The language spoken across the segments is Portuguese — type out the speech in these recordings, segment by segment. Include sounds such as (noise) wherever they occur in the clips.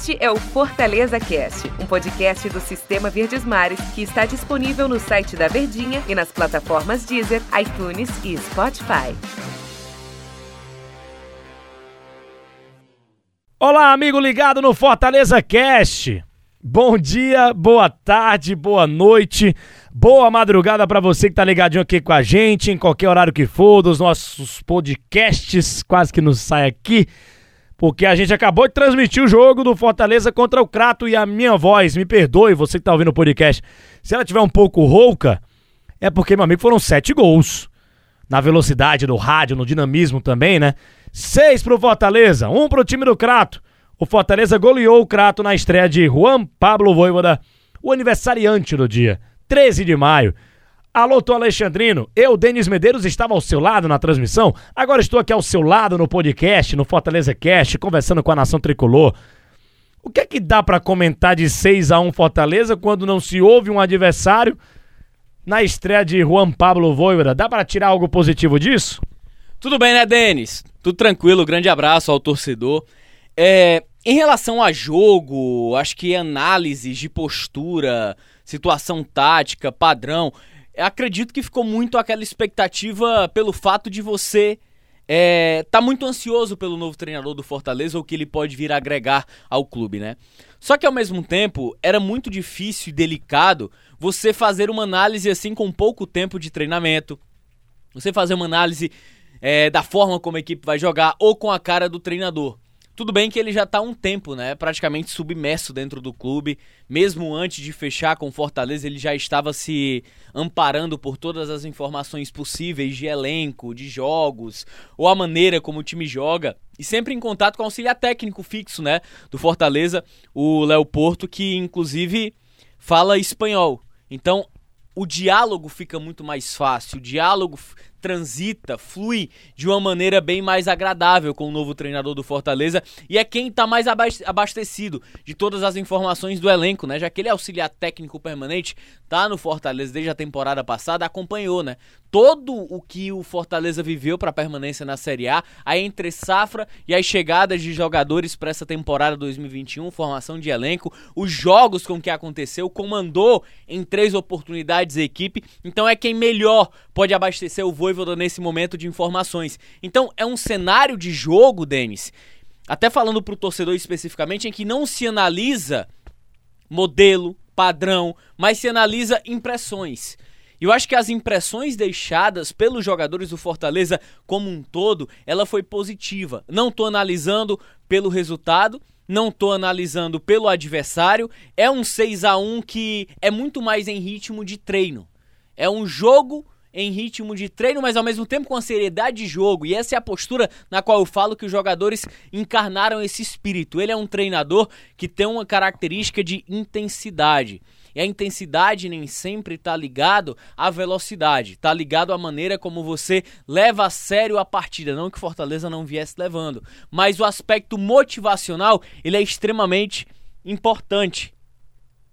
Este é o Fortaleza Cast, um podcast do Sistema Verdes Mares que está disponível no site da Verdinha e nas plataformas Deezer, iTunes e Spotify. Olá, amigo ligado no Fortaleza Cast. Bom dia, boa tarde, boa noite, boa madrugada para você que tá ligadinho aqui com a gente, em qualquer horário que for, dos nossos podcasts, quase que nos sai aqui porque a gente acabou de transmitir o jogo do Fortaleza contra o Crato e a minha voz, me perdoe, você que tá ouvindo o podcast, se ela tiver um pouco rouca, é porque, meu amigo, foram sete gols. Na velocidade do rádio, no dinamismo também, né? Seis pro Fortaleza, um pro time do Crato. O Fortaleza goleou o Crato na estreia de Juan Pablo Voivoda, o aniversariante do dia, 13 de maio. Alô, tô Alexandrino. Eu, Denis Medeiros, estava ao seu lado na transmissão. Agora estou aqui ao seu lado no podcast, no Fortaleza Cast, conversando com a Nação Tricolor. O que é que dá para comentar de 6 a 1 Fortaleza quando não se ouve um adversário na estreia de Juan Pablo Voivoda? Dá para tirar algo positivo disso? Tudo bem, né, Denis? Tudo tranquilo. Grande abraço ao torcedor. É, em relação a jogo, acho que análises de postura, situação tática, padrão, acredito que ficou muito aquela expectativa pelo fato de você é, tá muito ansioso pelo novo treinador do Fortaleza ou que ele pode vir agregar ao clube, né? Só que ao mesmo tempo era muito difícil e delicado você fazer uma análise assim com pouco tempo de treinamento, você fazer uma análise é, da forma como a equipe vai jogar ou com a cara do treinador. Tudo bem que ele já está há um tempo, né, praticamente submerso dentro do clube. Mesmo antes de fechar com Fortaleza, ele já estava se amparando por todas as informações possíveis de elenco, de jogos, ou a maneira como o time joga. E sempre em contato com o auxiliar técnico fixo, né, do Fortaleza, o Léo Porto, que inclusive fala espanhol. Então, o diálogo fica muito mais fácil, o diálogo transita, flui de uma maneira bem mais agradável com o novo treinador do Fortaleza e é quem está mais abastecido de todas as informações do elenco, né? Já que ele é auxiliar técnico permanente, tá no Fortaleza desde a temporada passada, acompanhou, né? Todo o que o Fortaleza viveu para permanência na Série A, a entre safra e as chegadas de jogadores para essa temporada 2021, formação de elenco, os jogos com que aconteceu, comandou em três oportunidades a equipe, então é quem melhor pode abastecer o Voivoda nesse momento de informações. Então é um cenário de jogo, Denis, até falando para o torcedor especificamente, em que não se analisa modelo, padrão, mas se analisa impressões. E eu acho que as impressões deixadas pelos jogadores do Fortaleza como um todo, ela foi positiva. Não estou analisando pelo resultado, não estou analisando pelo adversário. É um 6 a 1 que é muito mais em ritmo de treino. É um jogo em ritmo de treino, mas ao mesmo tempo com a seriedade de jogo. E essa é a postura na qual eu falo que os jogadores encarnaram esse espírito. Ele é um treinador que tem uma característica de intensidade. E a intensidade nem sempre está ligado à velocidade, está ligado à maneira como você leva a sério a partida, não que Fortaleza não viesse levando, mas o aspecto motivacional, ele é extremamente importante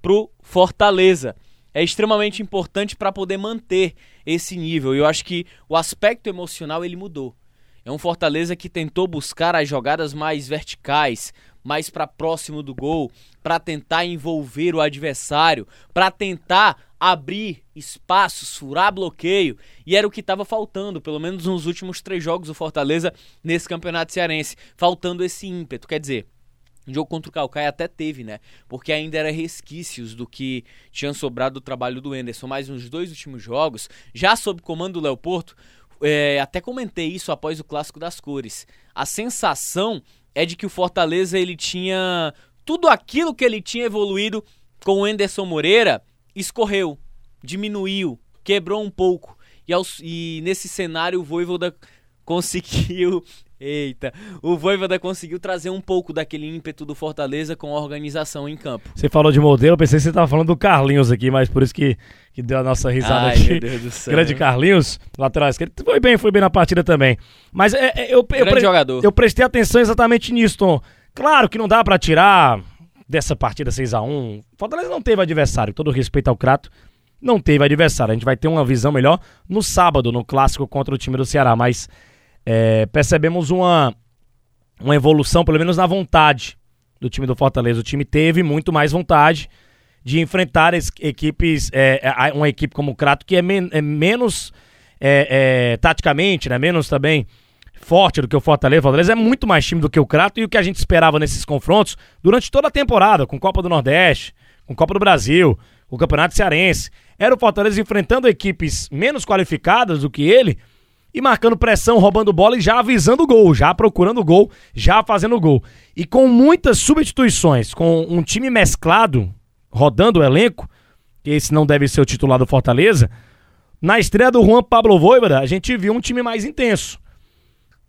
pro Fortaleza é extremamente importante para poder manter esse nível. E eu acho que o aspecto emocional ele mudou. É um Fortaleza que tentou buscar as jogadas mais verticais, mais para próximo do gol, para tentar envolver o adversário, para tentar abrir espaços, furar bloqueio, e era o que estava faltando, pelo menos nos últimos três jogos do Fortaleza nesse campeonato cearense, faltando esse ímpeto. Quer dizer, o jogo contra o Calcaia até teve, né? Porque ainda era resquícios do que tinha sobrado do trabalho do Enderson. Mas nos dois últimos jogos, já sob comando do Léo Porto, é, até comentei isso após o Clássico das Cores. A sensação é de que o Fortaleza ele tinha tudo aquilo que ele tinha evoluído com o Enderson Moreira escorreu, diminuiu, quebrou um pouco. E, aos, e nesse cenário o Voivoda (laughs) conseguiu Eita, o Voivoda conseguiu trazer um pouco daquele ímpeto do Fortaleza com a organização em campo. Você falou de modelo, eu pensei que você estava falando do Carlinhos aqui, mas por isso que, que deu a nossa risada Ai, aqui. Meu Deus do céu. Grande Carlinhos, lateral esquerdo, foi bem, foi bem na partida também. Mas é, é, eu, eu, eu, jogador. eu prestei atenção exatamente nisso, Tom. Claro que não dá para tirar dessa partida 6 a 1 Fortaleza não teve adversário, todo respeito ao Crato, não teve adversário. A gente vai ter uma visão melhor no sábado, no clássico contra o time do Ceará, mas é, percebemos uma, uma evolução, pelo menos na vontade do time do Fortaleza. O time teve muito mais vontade de enfrentar equipes, é, é uma equipe como o Crato, que é, men é menos é, é, taticamente, né? Menos também forte do que o Fortaleza. O Fortaleza é muito mais time do que o Crato e o que a gente esperava nesses confrontos durante toda a temporada, com Copa do Nordeste, com Copa do Brasil, o Campeonato Cearense. Era o Fortaleza enfrentando equipes menos qualificadas do que ele e marcando pressão, roubando bola e já avisando o gol, já procurando o gol, já fazendo o gol. E com muitas substituições, com um time mesclado, rodando o elenco, que esse não deve ser o titular do Fortaleza, na estreia do Juan Pablo Voivoda, a gente viu um time mais intenso.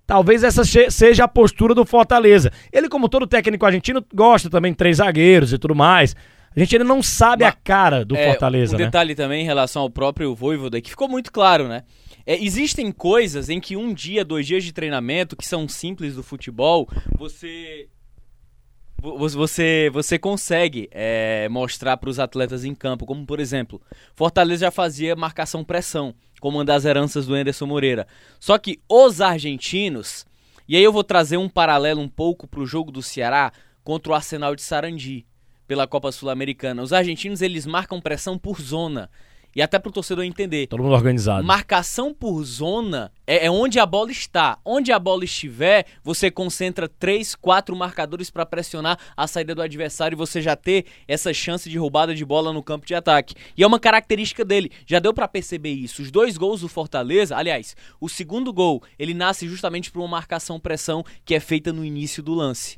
Talvez essa seja a postura do Fortaleza. Ele, como todo técnico argentino, gosta também de três zagueiros e tudo mais. A gente ainda não sabe Mas, a cara do é, Fortaleza, um né? detalhe também em relação ao próprio Voivoda, que ficou muito claro, né? É, existem coisas em que um dia, dois dias de treinamento, que são simples do futebol, você você, você consegue é, mostrar para os atletas em campo, como por exemplo, Fortaleza já fazia marcação-pressão, como uma das heranças do Anderson Moreira. Só que os argentinos, e aí eu vou trazer um paralelo um pouco para o jogo do Ceará contra o Arsenal de Sarandi, pela Copa Sul-Americana. Os argentinos eles marcam pressão por zona. E até para o torcedor entender. Todo mundo organizado. Marcação por zona é, é, onde a bola está. Onde a bola estiver, você concentra três, quatro marcadores para pressionar a saída do adversário e você já ter essa chance de roubada de bola no campo de ataque. E é uma característica dele. Já deu para perceber isso. Os dois gols do Fortaleza, aliás, o segundo gol, ele nasce justamente por uma marcação-pressão que é feita no início do lance.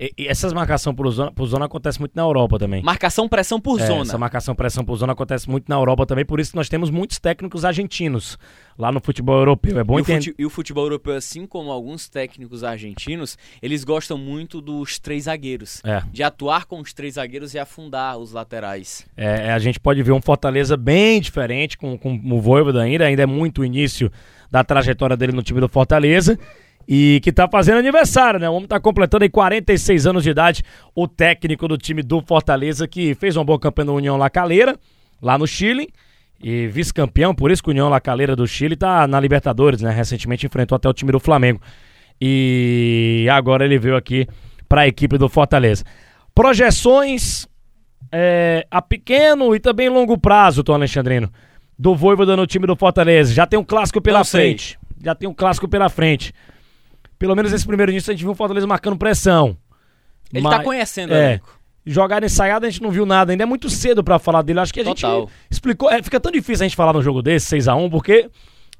E, e essas marcação por zona, por zona acontece muito na Europa também. Marcação pressão por é, zona. Essa marcação pressão por zona acontece muito na Europa também, por isso que nós temos muitos técnicos argentinos lá no futebol europeu. É bom e entender. O e o futebol europeu, assim como alguns técnicos argentinos, eles gostam muito dos três zagueiros. É. De atuar com os três zagueiros e afundar os laterais. É, é a gente pode ver um Fortaleza bem diferente com, com o Voivoda ainda, ainda é muito o início da trajetória dele no time do Fortaleza e que tá fazendo aniversário, né? O homem tá completando aí 46 anos de idade, o técnico do time do Fortaleza, que fez uma boa campanha no União La Calera, lá no Chile, e vice-campeão, por isso que o União La Calera do Chile tá na Libertadores, né? Recentemente enfrentou até o time do Flamengo. E agora ele veio aqui para a equipe do Fortaleza. Projeções é, a pequeno e também longo prazo, Tom Alexandrino, do Voivoda no time do Fortaleza. Já tem um clássico pela frente. Já tem um clássico pela frente pelo menos nesse primeiro início a gente viu o Fortaleza marcando pressão. Ele tá Mas, tá conhecendo, é. Jogar ensaiado a gente não viu nada, ainda é muito cedo para falar dele. Acho que a Total. gente explicou. É, fica tão difícil a gente falar num jogo desse, 6x1, porque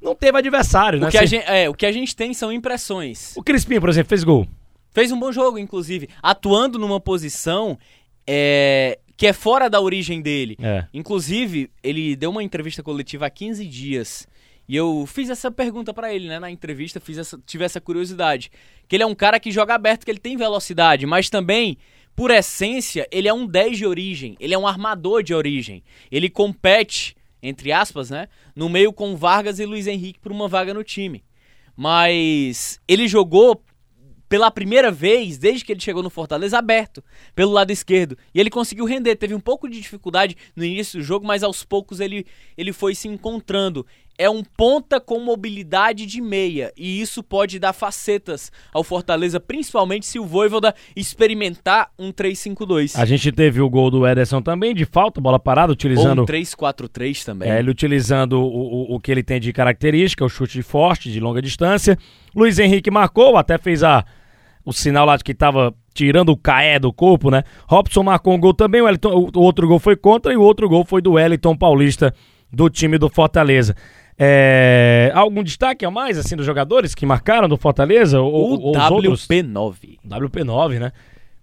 não teve adversário, o né? Que a gente, é, o que a gente tem são impressões. O Crispim, por exemplo, fez gol. Fez um bom jogo, inclusive. Atuando numa posição é, que é fora da origem dele. É. Inclusive, ele deu uma entrevista coletiva há 15 dias e eu fiz essa pergunta para ele, né, na entrevista, fiz essa, tive essa curiosidade. Que ele é um cara que joga aberto, que ele tem velocidade, mas também, por essência, ele é um 10 de origem, ele é um armador de origem. Ele compete, entre aspas, né, no meio com Vargas e Luiz Henrique por uma vaga no time. Mas ele jogou pela primeira vez, desde que ele chegou no Fortaleza, aberto pelo lado esquerdo. E ele conseguiu render. Teve um pouco de dificuldade no início do jogo, mas aos poucos ele, ele foi se encontrando. É um ponta com mobilidade de meia. E isso pode dar facetas ao Fortaleza, principalmente se o Voivoda experimentar um 3-5-2. A gente teve o gol do Ederson também, de falta, bola parada, utilizando. Ou um 3-4-3 também. É, ele utilizando o, o, o que ele tem de característica, o chute forte, de longa distância. Luiz Henrique marcou, até fez a o sinal lá de que tava tirando o caé do corpo, né? Robson marcou um gol também, o, Wellington, o outro gol foi contra e o outro gol foi do Wellington Paulista do time do Fortaleza. É, algum destaque a mais, assim, dos jogadores que marcaram do Fortaleza? Ou, o WP9. WP9, né?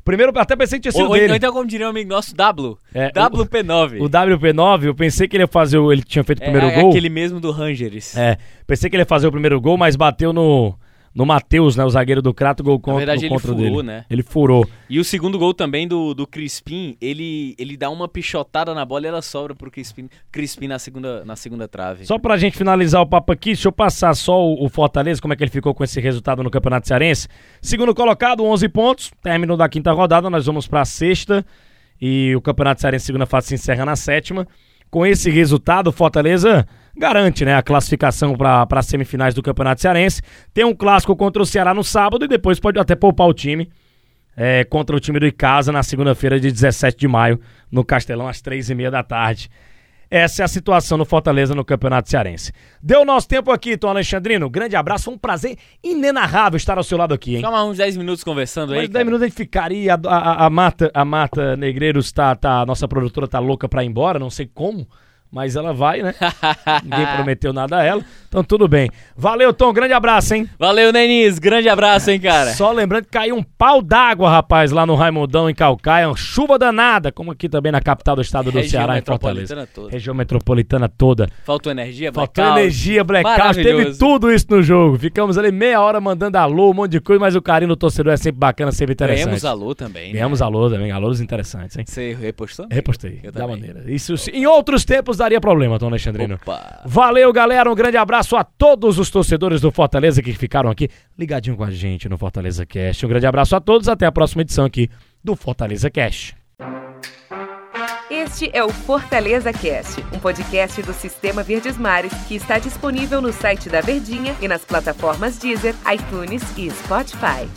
Primeiro, até pensei que tinha sido ou, dele. Ou então, como diria um amigo nosso, W. É, WP9. O, o, WP9, eu pensei que ele ia fazer, o, ele tinha feito o primeiro é, gol. É aquele mesmo do Rangers. É, pensei que ele ia fazer o primeiro gol, mas bateu no no Matheus, né? O zagueiro do Crato, gol contra, Na verdade, ele furou, dele. né? Ele furou. E o segundo gol também do, do Crispim, ele, ele dá uma pichotada na bola e ela sobra pro Crispim, Crispim na, segunda, na segunda trave. Só pra gente finalizar o papo aqui, deixa eu passar só o, o Fortaleza, como é que ele ficou com esse resultado no Campeonato Cearense. Segundo colocado, 11 pontos, término da quinta rodada, nós vamos pra sexta e o Campeonato Cearense segunda fase se encerra na sétima. Com esse resultado, o Fortaleza garante né, a classificação para as semifinais do Campeonato Cearense. Tem um clássico contra o Ceará no sábado e depois pode até poupar o time é, contra o time do Icasa na segunda-feira de 17 de maio, no Castelão, às três e meia da tarde. Essa é a situação no Fortaleza no Campeonato Cearense. Deu nosso tempo aqui, Tom Alexandrino. Grande abraço, foi um prazer inenarrável estar ao seu lado aqui, hein? Calma, uns 10 minutos conversando aí. Mais 10 minutos a gente ficaria. A, a, a, Mata, a Mata Negreiros tá, tá. A nossa produtora tá louca pra ir embora, não sei como. Mas ela vai, né? (laughs) Ninguém prometeu nada a ela. Então tudo bem. Valeu, Tom. Grande abraço, hein? Valeu, Nenis. Grande abraço, hein, cara? Só lembrando que caiu um pau d'água, rapaz, lá no Raimundão, em Calcaia. Chuva danada, como aqui também na capital do estado do Região Ceará, em Fortaleza. toda. Região metropolitana toda. Faltou energia, Faltou blackout. energia, blackout, teve tudo isso no jogo. Ficamos ali meia hora mandando alô, um monte de coisa, mas o carinho do torcedor é sempre bacana, sempre interessante. Ganhamos alô também, né? Ganhamos alô também, alôs interessantes, hein? Você repostou? Repostei, Eu da também. maneira. Isso em outros tempos daria problema, Tom Alexandrino. Opa. Valeu, galera. Um grande abraço a todos os torcedores do Fortaleza que ficaram aqui ligadinho com a gente no Fortaleza Cast. Um grande abraço a todos. Até a próxima edição aqui do Fortaleza Cast. Este é o Fortaleza Cast, um podcast do Sistema Verdes Mares que está disponível no site da Verdinha e nas plataformas Deezer, iTunes e Spotify.